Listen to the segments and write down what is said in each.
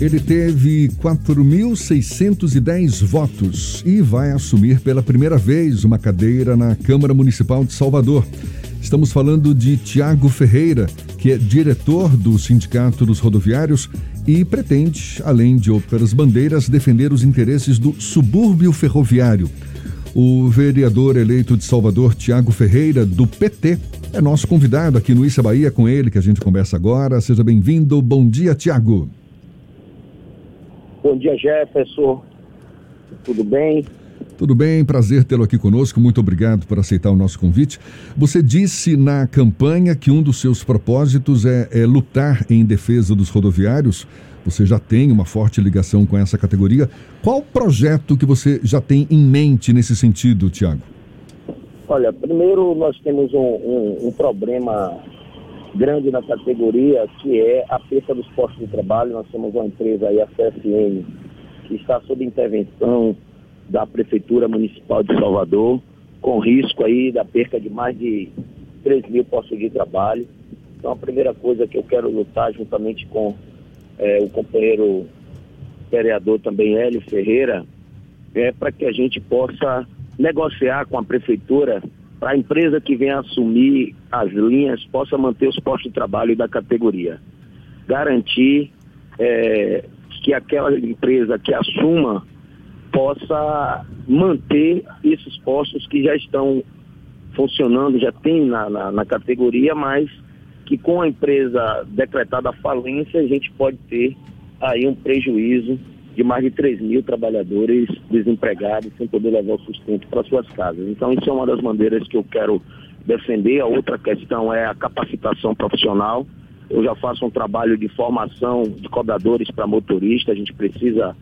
Ele teve 4.610 votos e vai assumir pela primeira vez uma cadeira na Câmara Municipal de Salvador. Estamos falando de Tiago Ferreira, que é diretor do Sindicato dos Rodoviários e pretende, além de outras bandeiras, defender os interesses do subúrbio ferroviário. O vereador eleito de Salvador, Tiago Ferreira, do PT, é nosso convidado aqui no Issa Bahia, com ele que a gente conversa agora. Seja bem-vindo. Bom dia, Tiago. Bom dia, Jefferson. Tudo bem? Tudo bem, prazer tê-lo aqui conosco. Muito obrigado por aceitar o nosso convite. Você disse na campanha que um dos seus propósitos é, é, lutar em defesa dos rodoviários. Você já tem uma forte ligação com essa categoria. Qual projeto que você já tem em mente nesse sentido, Tiago? Olha, primeiro nós temos um, um, um problema grande na categoria, que é a perda dos postos de trabalho. Nós temos uma empresa aí, a CSN, que está sob intervenção da Prefeitura Municipal de Salvador, com risco aí da perca de mais de 3 mil postos de trabalho. Então a primeira coisa que eu quero lutar juntamente com é, o companheiro vereador também Hélio Ferreira é para que a gente possa negociar com a prefeitura para a empresa que vem assumir as linhas possa manter os postos de trabalho da categoria. Garantir é, que aquela empresa que assuma possa manter esses postos que já estão funcionando, já tem na, na, na categoria, mas que com a empresa decretada falência a gente pode ter aí um prejuízo de mais de 3 mil trabalhadores desempregados sem poder levar o sustento para suas casas. Então, isso é uma das bandeiras que eu quero defender. A outra questão é a capacitação profissional. Eu já faço um trabalho de formação de cobradores para motoristas. A gente precisa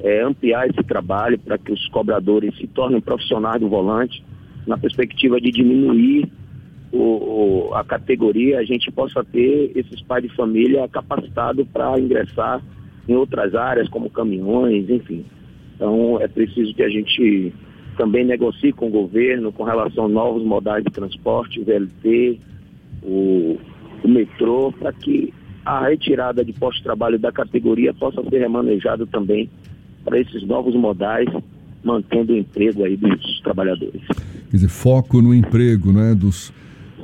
é, ampliar esse trabalho para que os cobradores se tornem profissionais do volante, na perspectiva de diminuir o, o, a categoria, a gente possa ter esses pais de família capacitados para ingressar em outras áreas, como caminhões, enfim. Então, é preciso que a gente também negocie com o governo com relação a novos modais de transporte, o VLT, o, o metrô, para que a retirada de posto de trabalho da categoria possa ser remanejado também para esses novos modais, mantendo o emprego aí dos trabalhadores. Quer dizer, foco no emprego, né, dos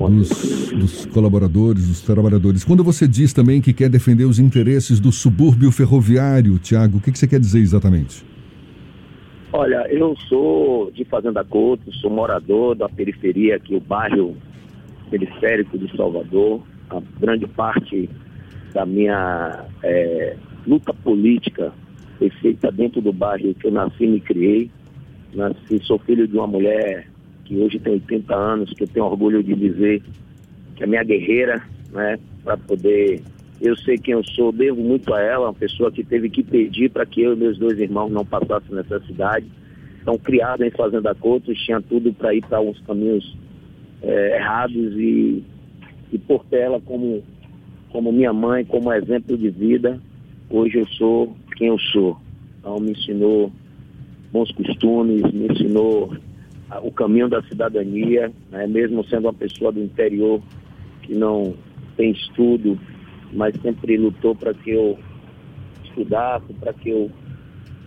dos, dos, colaboradores, dos trabalhadores. Quando você diz também que quer defender os interesses do subúrbio ferroviário, Tiago, o que, que, você quer dizer exatamente? Olha, eu sou de Fazenda Couto, sou morador da periferia aqui, o bairro periférico de Salvador. A grande parte da minha é, luta política foi feita dentro do bairro que eu nasci e me criei. Nasci, sou filho de uma mulher que hoje tem 80 anos, que eu tenho orgulho de dizer que é minha guerreira, né, para poder. Eu sei quem eu sou, devo muito a ela, uma pessoa que teve que pedir para que eu e meus dois irmãos não passassem necessidade. Então, criada em Fazenda Coutos, tinha tudo para ir para uns caminhos é, errados e, e por ela como, como minha mãe, como exemplo de vida, hoje eu sou quem eu sou. Então, me ensinou bons costumes, me ensinou o caminho da cidadania, né? mesmo sendo uma pessoa do interior que não tem estudo, mas sempre lutou para que eu estudasse, para que eu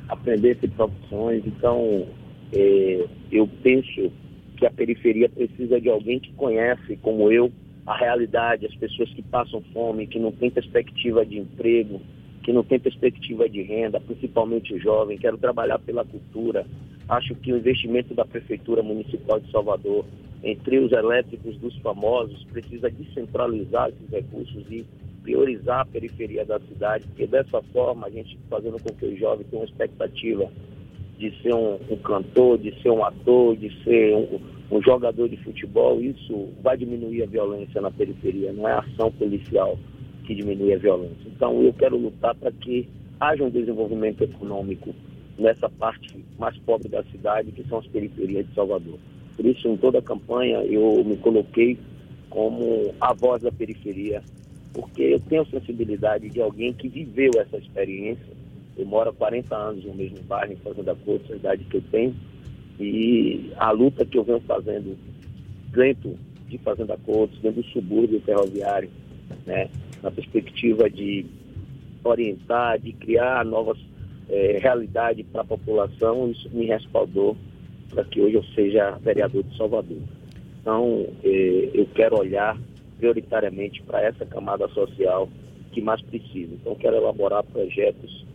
aprendesse profissões. Então, é, eu penso que a periferia precisa de alguém que conhece, como eu, a realidade, as pessoas que passam fome, que não têm perspectiva de emprego, que não tem perspectiva de renda, principalmente jovem. Quero trabalhar pela cultura, Acho que o investimento da Prefeitura Municipal de Salvador em trios elétricos dos famosos precisa descentralizar esses recursos e priorizar a periferia da cidade, porque dessa forma a gente fazendo com que o jovem tenha uma expectativa de ser um, um cantor, de ser um ator, de ser um, um, jogador de futebol, isso vai diminuir a violência na periferia, não é a ação policial que diminui a violência. Então eu quero lutar para que haja um desenvolvimento econômico nessa parte mais pobre da cidade, que são as periferias de Salvador. Por isso, em toda a campanha, eu me coloquei como a voz da periferia, porque eu tenho sensibilidade de alguém que viveu essa experiência. Eu moro há 40 anos no mesmo bairro, em Fazenda Couto, a idade que eu tenho, e a luta que eu venho fazendo dentro de Fazenda Couto, dentro do subúrbio ferroviário, né, na perspectiva de orientar, de criar novas é, realidades para a população, isso me respaldou para que hoje eu seja vereador de Salvador. Então, é, eu quero olhar prioritariamente para essa camada social que mais precisa. Então, quero elaborar projetos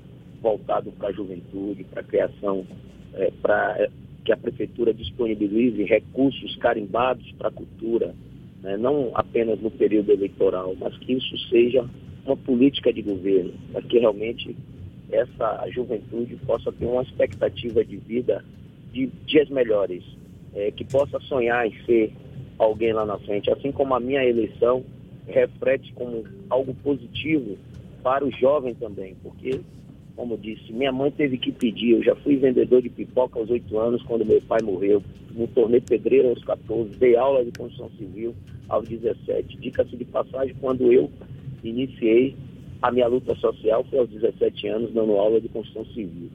voltados para a juventude, para a criação, é, para é, que a prefeitura disponibilize recursos carimbados para a cultura, né? não apenas no período eleitoral, mas que isso seja uma política de governo, para que realmente essa juventude possa ter uma expectativa de vida de dias melhores, é, que possa sonhar em ser alguém lá na frente, assim como a minha eleição reflete como algo positivo para o jovem também, porque, como disse, minha mãe teve que pedir, eu já fui vendedor de pipoca aos oito anos, quando meu pai morreu, me tornei pedreiro aos 14, dei aula de construção civil aos 17. Dica-se de passagem, quando eu iniciei a minha luta social foi aos 17 anos, dando aula de construção civil.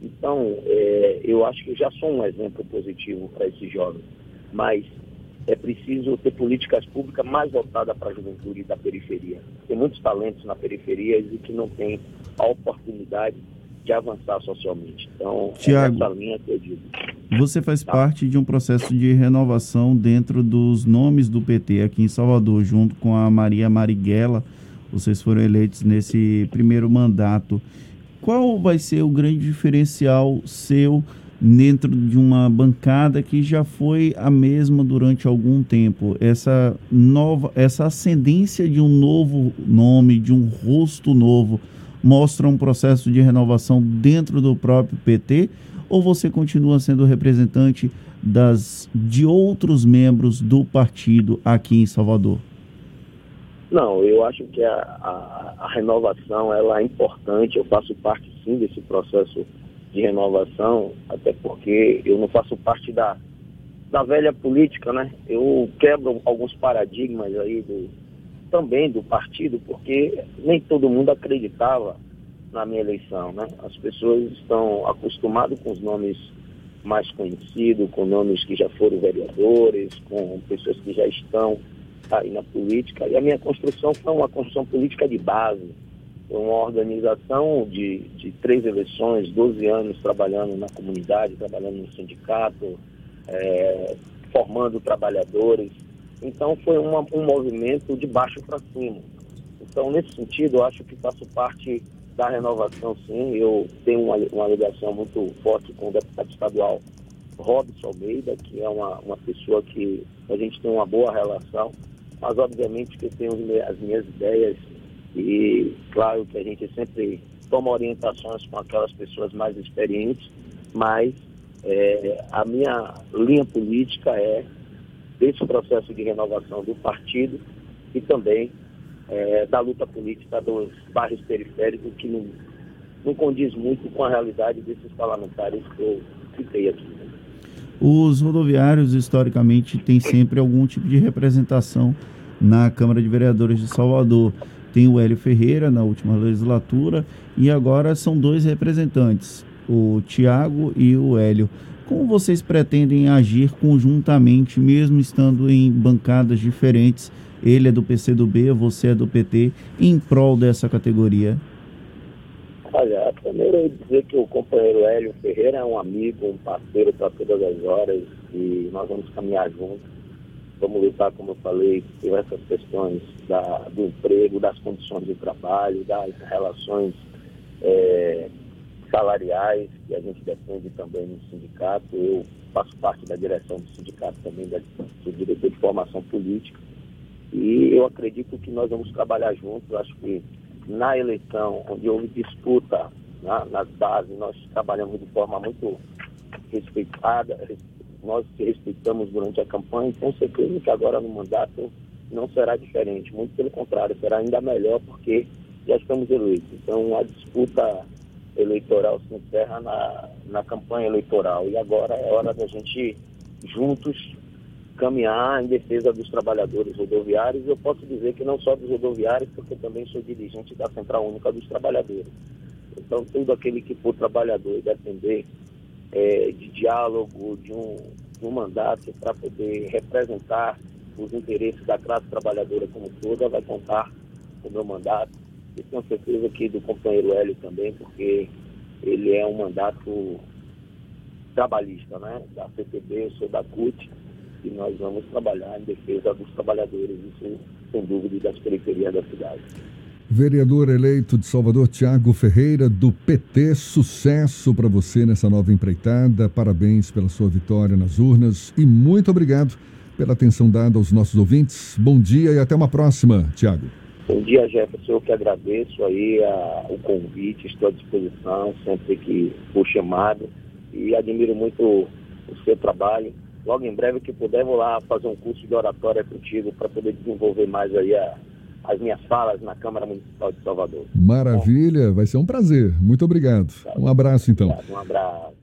Então, é, eu acho que eu já sou um exemplo positivo para esses jovens, mas é preciso ter políticas públicas mais voltadas para a juventude da periferia. Tem muitos talentos na periferia e que não têm a oportunidade de avançar socialmente. Então, Tiago, é linha que eu digo. Você faz tá. parte de um processo de renovação dentro dos nomes do PT aqui em Salvador, junto com a Maria Marighella. Vocês foram eleitos nesse primeiro mandato. Qual vai ser o grande diferencial seu dentro de uma bancada que já foi a mesma durante algum tempo. Essa nova, essa ascendência de um novo nome, de um rosto novo, mostra um processo de renovação dentro do próprio PT? Ou você continua sendo representante das de outros membros do partido aqui em Salvador? Não, eu acho que a, a, a renovação ela é importante. Eu faço parte sim desse processo de renovação, até porque eu não faço parte da, da velha política, né? Eu quebro alguns paradigmas aí do, também do partido, porque nem todo mundo acreditava na minha eleição, né? As pessoas estão acostumadas com os nomes mais conhecidos, com nomes que já foram vereadores, com pessoas que já estão aí na política. E a minha construção foi uma construção política de base uma organização de, de três eleições, 12 anos trabalhando na comunidade, trabalhando no sindicato, é, formando trabalhadores. Então foi uma, um movimento de baixo para cima. Então, nesse sentido, eu acho que faço parte da renovação, sim. Eu tenho uma, uma ligação muito forte com o deputado estadual Robson Almeida, que é uma, uma pessoa que a gente tem uma boa relação, mas obviamente que eu tenho as minhas ideias e claro que a gente sempre toma orientações com aquelas pessoas mais experientes, mas é, a minha linha política é desse processo de renovação do partido e também é, da luta política dos bairros periféricos, que não, não condiz muito com a realidade desses parlamentares que eu citei aqui. Os rodoviários, historicamente, têm sempre algum tipo de representação na Câmara de Vereadores de Salvador tem o Hélio Ferreira na última legislatura e agora são dois representantes, o Tiago e o Hélio. Como vocês pretendem agir conjuntamente, mesmo estando em bancadas diferentes? Ele é do PCdoB, você é do PT, em prol dessa categoria? Olha, primeiro eu dizer que o companheiro Hélio Ferreira é um amigo, um parceiro para todas as horas e nós vamos caminhar juntos Vamos lutar, como eu falei, por essas questões da, do emprego, das condições de trabalho, das relações é, salariais que a gente defende também no sindicato. Eu faço parte da direção do sindicato também, da, sou diretor de formação política. E eu acredito que nós vamos trabalhar juntos. Acho que na eleição, onde houve disputa na, nas bases, nós trabalhamos de forma muito respeitada, nós respeitamos durante a campanha, tenho certeza que agora no mandato não será diferente, muito pelo contrário, será ainda melhor porque já estamos eleitos. Então a disputa eleitoral se encerra na, na campanha eleitoral e agora é hora da gente juntos caminhar em defesa dos trabalhadores rodoviários. Eu posso dizer que não só dos rodoviários, porque também sou dirigente da Central Única dos Trabalhadores. Então, todo aquele que for trabalhador e depender é, de diálogo, de um, de um mandato para poder representar os interesses da classe trabalhadora como toda, vai contar com o meu mandato e tenho certeza que do companheiro Hélio também, porque ele é um mandato trabalhista, né? Da CTB, eu sou da CUT, e nós vamos trabalhar em defesa dos trabalhadores, isso sem dúvida, das periferias da cidade. Vereador eleito de Salvador, Tiago Ferreira, do PT, sucesso para você nessa nova empreitada. Parabéns pela sua vitória nas urnas e muito obrigado pela atenção dada aos nossos ouvintes. Bom dia e até uma próxima, Tiago. Bom dia, Jefferson. Eu que agradeço aí a, o convite, estou à disposição sempre que for chamado e admiro muito o seu trabalho. Logo em breve que puder, vou lá fazer um curso de oratória contigo para poder desenvolver mais aí a, as minhas falas na Câmara Municipal de Salvador. Maravilha, vai ser um prazer. Muito obrigado. Um abraço então. Um abraço.